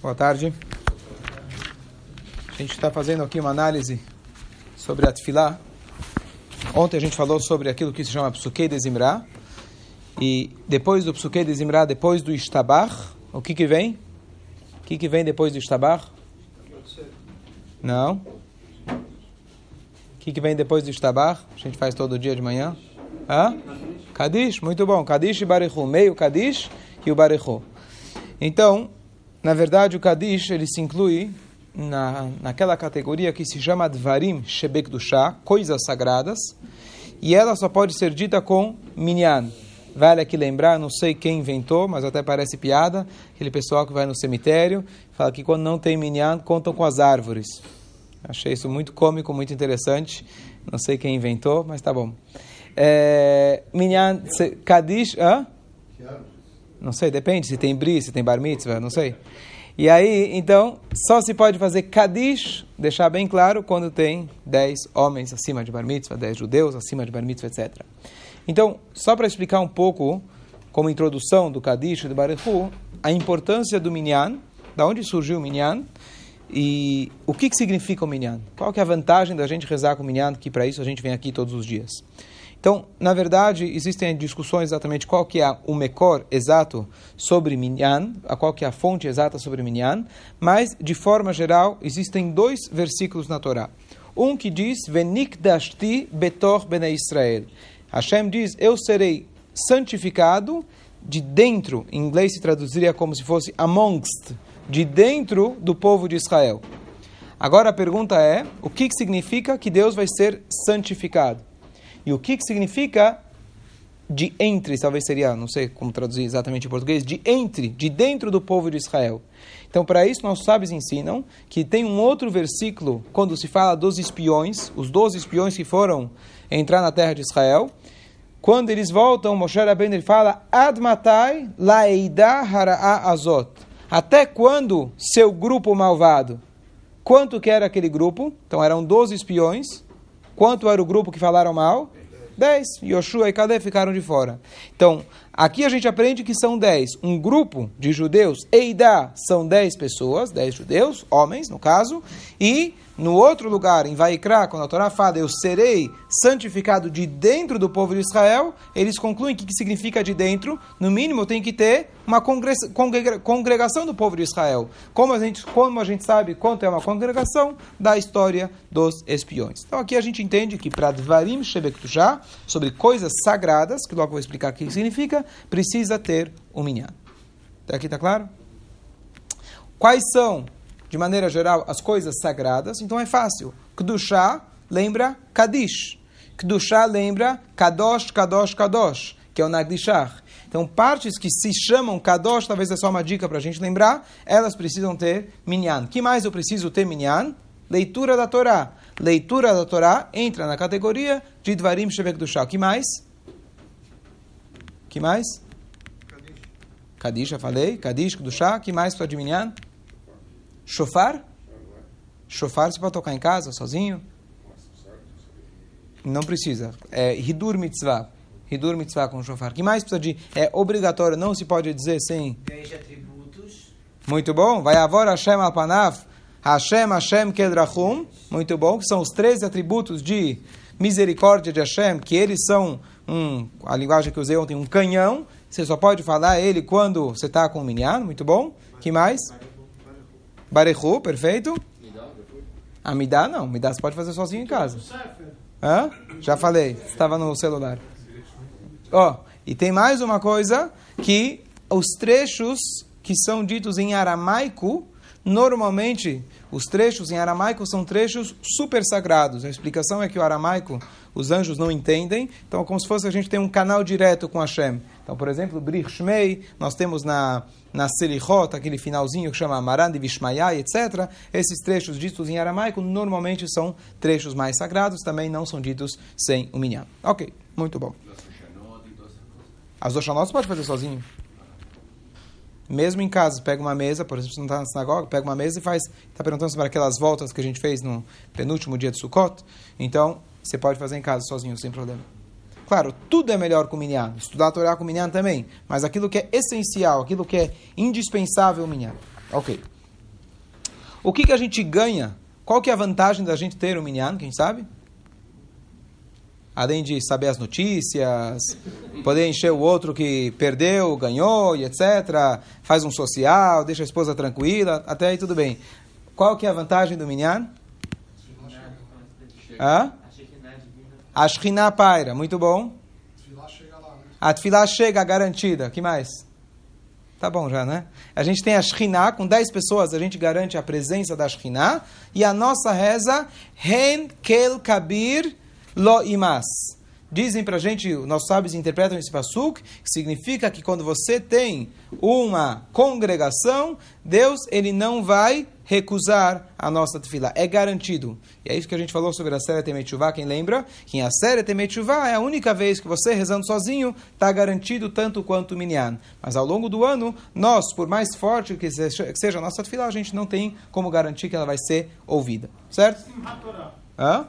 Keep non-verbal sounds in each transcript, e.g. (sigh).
Boa tarde. A gente está fazendo aqui uma análise sobre a Tfilá. Ontem a gente falou sobre aquilo que se chama Psuquei de Zimra. E depois do Psuquei de Zimra, depois do Ishtabach, o que que vem? O que que vem depois do Ishtabach? Não. O que que vem depois do Ishtabach? A gente faz todo dia de manhã. Hã? Kadish, muito bom. Kadish e Barichu. Meio Kadish e o Barichu. Então, na verdade, o Kadish ele se inclui na, naquela categoria que se chama Dvarim Shebek Dushá, coisas sagradas, e ela só pode ser dita com Minyan. Vale aqui lembrar, não sei quem inventou, mas até parece piada, aquele pessoal que vai no cemitério, fala que quando não tem Minyan, contam com as árvores. Achei isso muito cômico, muito interessante. Não sei quem inventou, mas tá bom. É, minyan, Kadish, hã? Não sei, depende se tem bri, se tem bar mitzvah, não sei. E aí, então, só se pode fazer Kadish, deixar bem claro, quando tem 10 homens acima de bar mitzvah, 10 judeus acima de bar mitzvah, etc. Então, só para explicar um pouco, como introdução do Kadish e do Barechu, a importância do Minyan, da onde surgiu o Minyan, e o que, que significa o Minyan. Qual que é a vantagem da gente rezar com o Minyan, que para isso a gente vem aqui todos os dias. Então, na verdade, existem discussões exatamente qual que é o mecor exato sobre Minyan, a qual que é a fonte exata sobre Minyan, mas, de forma geral, existem dois versículos na Torá. Um que diz, Venikdashti betor bene Israel. Hashem diz, eu serei santificado de dentro, em inglês se traduziria como se fosse amongst, de dentro do povo de Israel. Agora a pergunta é, o que, significa que Deus vai ser santificado? E o que, que significa de entre, talvez seria, não sei como traduzir exatamente em português, de entre, de dentro do povo de Israel. Então, para isso, nossos sábios ensinam que tem um outro versículo, quando se fala dos espiões, os 12 espiões que foram entrar na terra de Israel, quando eles voltam, Moshe Rabbeinu ele fala, Admatai laeida hara'a azot. Até quando seu grupo malvado? Quanto que era aquele grupo? Então, eram 12 espiões. Quanto era o grupo que falaram mal? Dez. Yoshua e Caleb ficaram de fora. Então, aqui a gente aprende que são dez. Um grupo de judeus, Eidá, são dez pessoas, dez judeus, homens no caso, e no outro lugar, em Vaikra, quando a Torá fala, eu serei santificado de dentro do povo de Israel, eles concluem que, que significa de dentro, no mínimo tem que ter uma congregação do povo de Israel. Como a gente, como a gente sabe quanto é uma congregação da história dos espiões. Então aqui a gente entende que para Dvarim Shebektushá, sobre coisas sagradas, que logo vou explicar o que significa, precisa ter um. Até aqui está claro? Quais são de maneira geral, as coisas sagradas, então é fácil. Kedushá lembra Kadish. Kedushá lembra Kadosh, Kadosh, Kadosh, que é o Nagdishach. Então, partes que se chamam Kadosh, talvez é só uma dica para a gente lembrar, elas precisam ter Minyan. que mais eu preciso ter Minyan? Leitura da Torá. Leitura da Torá entra na categoria de Dvarim Shevek que mais? que mais? Kadish. Kadish, já falei. Kadish, Kedushá. que mais para de Minyan? Shofar? Shofar você pode tocar em casa, sozinho? Não precisa. É Hidur Mitzvah. Hidur Mitzvah com shofar. que mais precisa de... É obrigatório, não se pode dizer sem... Dez atributos. Muito bom. Vai avor Hashem Alpanav. Hashem, Hashem, Kedrachum. Muito bom. Que são os três atributos de misericórdia de Hashem, que eles são um... A linguagem que eu usei ontem, um canhão. Você só pode falar ele quando você está com o minyan. Muito bom. que mais? Barechu, perfeito? Amidá não, Amidá você pode fazer sozinho em casa. Hã? Já falei, estava no celular. Ó, oh, e tem mais uma coisa, que os trechos que são ditos em aramaico, normalmente os trechos em aramaico são trechos super sagrados. A explicação é que o aramaico os anjos não entendem, então é como se fosse a gente tem um canal direto com Hashem. Então, por exemplo, Brich Shmei, nós temos na na Selichot, aquele finalzinho que chama Marand Vishmayai, etc. Esses trechos ditos em aramaico normalmente são trechos mais sagrados, também não são ditos sem o minyan. Ok, muito bom. As Oshanot você pode fazer sozinho. Mesmo em casa, pega uma mesa, por exemplo, se não está na sinagoga, pega uma mesa e faz. Está perguntando sobre aquelas voltas que a gente fez no penúltimo dia de Sukkot. Então, você pode fazer em casa sozinho, sem problema. Claro, tudo é melhor com o Minyan. Estudar a Torá com o Minyan também. Mas aquilo que é essencial, aquilo que é indispensável, o Minyan. Ok. O que, que a gente ganha? Qual que é a vantagem da gente ter o Minyan? Quem sabe? Além de saber as notícias, poder encher o outro que perdeu, ganhou e etc. Faz um social, deixa a esposa tranquila, até aí tudo bem. Qual que é a vantagem do Minyan? Hã? A Shekhinah paira, muito bom. A Tfilah chega garantida. que mais? Tá bom já, né? A gente tem a Shekhinah, com 10 pessoas a gente garante a presença da Shekhinah. E a nossa reza, Hen Kel Kabir Lo Imas. Dizem para a gente, nossos sábios interpretam esse pasuk, que significa que quando você tem uma congregação, Deus ele não vai recusar a nossa tefila. É garantido. E é isso que a gente falou sobre a série Temetchuvá, quem lembra? Que em a série Temetchuvá é a única vez que você, rezando sozinho, está garantido tanto quanto o Minyan. Mas ao longo do ano, nós, por mais forte que seja a nossa tefila, a gente não tem como garantir que ela vai ser ouvida. Certo? Hã?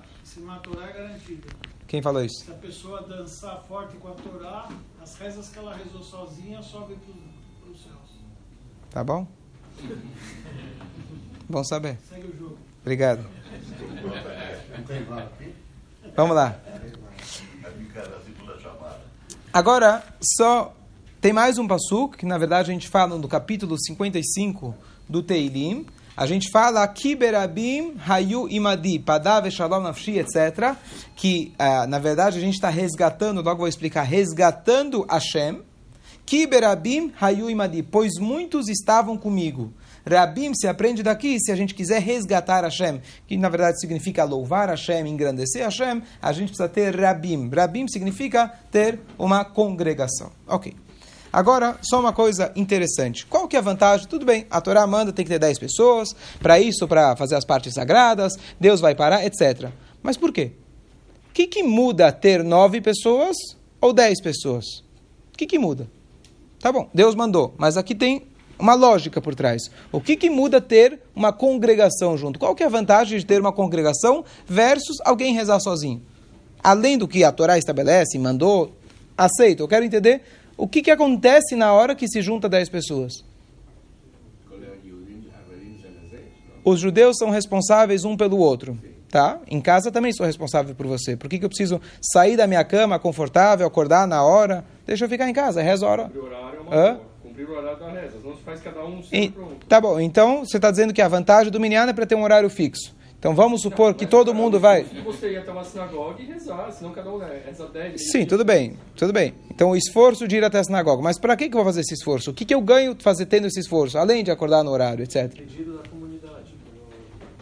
Torá é garantido. Quem falou isso? Se a pessoa dançar forte com a Torá, as rezas que ela rezou sozinha sobem para os céus. Tá bom? (laughs) bom saber. Segue o jogo. Obrigado. Vamos lá. Agora, só tem mais um passo que na verdade a gente fala no capítulo 55 do Teilim, a gente fala Kiberabim Hayu Imadi, Padav Shalom Nafshi, etc. Que, uh, na verdade, a gente está resgatando, logo vou explicar, resgatando Hashem. Kiberabim Hayu Imadi, pois muitos estavam comigo. Rabim se aprende daqui, se a gente quiser resgatar Hashem, que na verdade significa louvar Hashem, engrandecer Hashem, a gente precisa ter Rabim. Rabim significa ter uma congregação. Ok. Agora, só uma coisa interessante. Qual que é a vantagem? Tudo bem, a Torá manda, tem que ter 10 pessoas, para isso, para fazer as partes sagradas, Deus vai parar, etc. Mas por quê? O que, que muda ter 9 pessoas ou 10 pessoas? O que, que muda? Tá bom, Deus mandou, mas aqui tem uma lógica por trás. O que, que muda ter uma congregação junto? Qual que é a vantagem de ter uma congregação versus alguém rezar sozinho? Além do que a Torá estabelece, mandou, aceito. Eu quero entender o que, que acontece na hora que se junta 10 pessoas? Os judeus são responsáveis um pelo outro. Tá? Em casa também sou responsável por você. Por que, que eu preciso sair da minha cama confortável, acordar na hora? Deixa eu ficar em casa, reza a hora. Cumprir o horário é uma Hã? Cumprir o horário da reza. Não se faz cada um e, Tá bom, então você está dizendo que a vantagem do Minyan é para ter um horário fixo. Então vamos supor que todo mundo vai. Você ia até uma sinagoga e rezar, senão cada um reza 10. Sim, tudo bem, tudo bem. Então o esforço de ir até a sinagoga. Mas para que, que eu vou fazer esse esforço? O que, que eu ganho fazer tendo esse esforço? Além de acordar no horário, etc. Pedido da comunidade.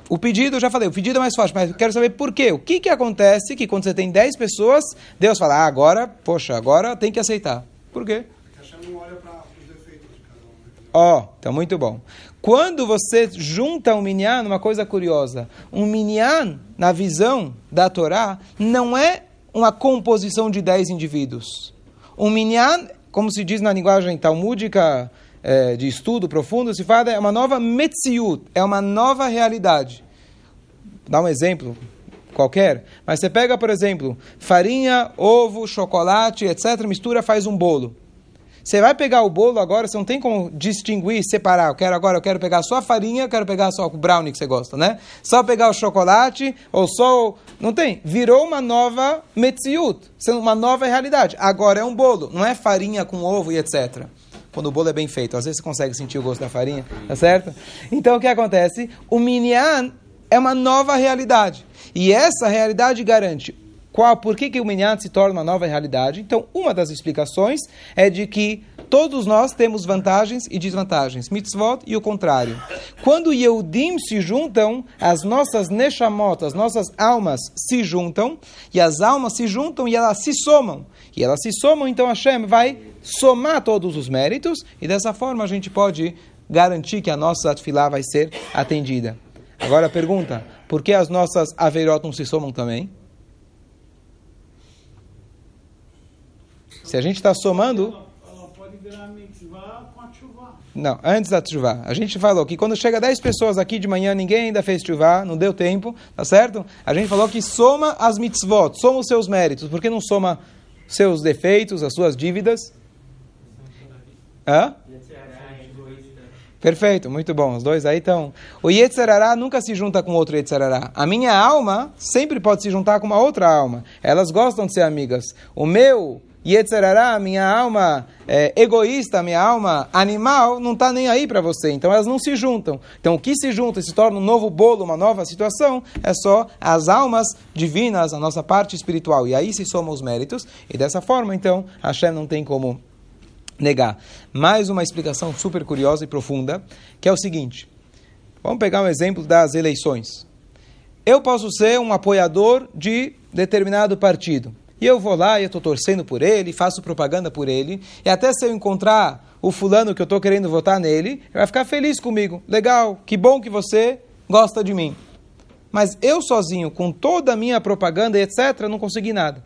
O pedido, eu já falei, o pedido é mais fácil, mas eu quero saber por quê. O que, que acontece que quando você tem 10 pessoas, Deus fala, ah, agora, poxa, agora tem que aceitar. Por quê? Porque a não olha para os defeitos de cada um. Né? Ó, oh, então muito bom. Quando você junta um minyan, uma coisa curiosa, um minyan, na visão da Torá, não é uma composição de dez indivíduos. Um minyan, como se diz na linguagem talmúdica é, de estudo profundo, se fala, é uma nova metziut, é uma nova realidade. Dá um exemplo qualquer, mas você pega, por exemplo, farinha, ovo, chocolate, etc., mistura, faz um bolo. Você vai pegar o bolo agora, você não tem como distinguir, separar. Eu quero agora, eu quero pegar só a farinha, eu quero pegar só o brownie que você gosta, né? Só pegar o chocolate ou só o... Não tem. Virou uma nova metziut, uma nova realidade. Agora é um bolo, não é farinha com ovo e etc. Quando o bolo é bem feito, às vezes você consegue sentir o gosto da farinha, tá certo? Então o que acontece? O minyan é uma nova realidade. E essa realidade garante qual, por que, que o Minyan se torna uma nova realidade? Então, uma das explicações é de que todos nós temos vantagens e desvantagens, mitzvot e o contrário. Quando Yehudim se juntam, as nossas neshamot, as nossas almas se juntam, e as almas se juntam e elas se somam. E elas se somam, então Hashem vai somar todos os méritos, e dessa forma a gente pode garantir que a nossa atfilá vai ser atendida. Agora a pergunta, por que as nossas averot não se somam também? Se a gente está somando. Ela pode virar mitzvah com a chuva. Não, antes da chuva. A gente falou que quando chega 10 pessoas aqui de manhã, ninguém ainda fez chuva, não deu tempo, tá certo? A gente falou que soma as mitzvot, soma os seus méritos. Por que não soma seus defeitos, as suas dívidas. Hã? Perfeito, muito bom. Os dois aí estão. O Yetzerará nunca se junta com outro Yetzerará. A minha alma sempre pode se juntar com uma outra alma. Elas gostam de ser amigas. O meu Yetzerará, minha alma é, egoísta, minha alma animal, não está nem aí para você. Então elas não se juntam. Então o que se junta e se torna um novo bolo, uma nova situação, é só as almas divinas, a nossa parte espiritual. E aí se somam os méritos. E dessa forma, então, Hashem não tem como negar. Mais uma explicação super curiosa e profunda, que é o seguinte: vamos pegar um exemplo das eleições. Eu posso ser um apoiador de determinado partido. E eu vou lá e estou torcendo por ele, faço propaganda por ele, e até se eu encontrar o fulano que eu estou querendo votar nele, ele vai ficar feliz comigo. Legal, que bom que você gosta de mim. Mas eu sozinho, com toda a minha propaganda e etc., não consegui nada.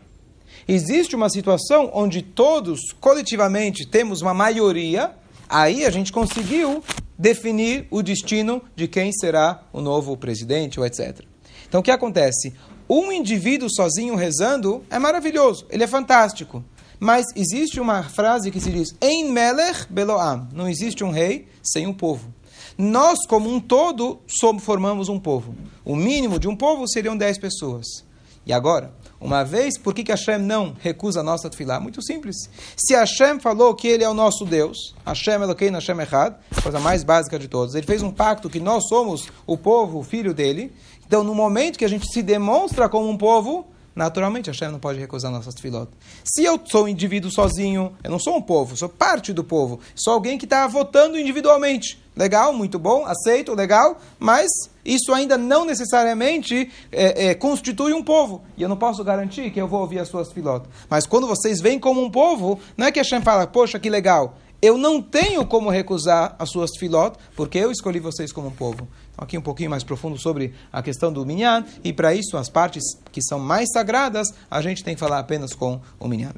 Existe uma situação onde todos, coletivamente, temos uma maioria, aí a gente conseguiu definir o destino de quem será o novo presidente ou etc. Então o que acontece? Um indivíduo sozinho rezando é maravilhoso, ele é fantástico. Mas existe uma frase que se diz: Em Melech Beloam. Não existe um rei sem um povo. Nós, como um todo, somos, formamos um povo. O mínimo de um povo seriam 10 pessoas. E agora, uma vez, por que, que Hashem não recusa a nossa tefilá? Muito simples. Se Hashem falou que Ele é o nosso Deus, Hashem Eloquim, Hashem Echad, coisa mais básica de todas, Ele fez um pacto que nós somos o povo, o filho dele. Então, no momento que a gente se demonstra como um povo, naturalmente Hashem não pode recusar nossas tefilot. Se eu sou um indivíduo sozinho, eu não sou um povo, sou parte do povo, sou alguém que está votando individualmente. Legal, muito bom, aceito, legal, mas isso ainda não necessariamente é, é, constitui um povo. E eu não posso garantir que eu vou ouvir as suas filotas. Mas quando vocês vêm como um povo, não é que Hashem fala, poxa, que legal. Eu não tenho como recusar as suas filot, porque eu escolhi vocês como um povo. Aqui um pouquinho mais profundo sobre a questão do minyan, e para isso, as partes que são mais sagradas, a gente tem que falar apenas com o minyan.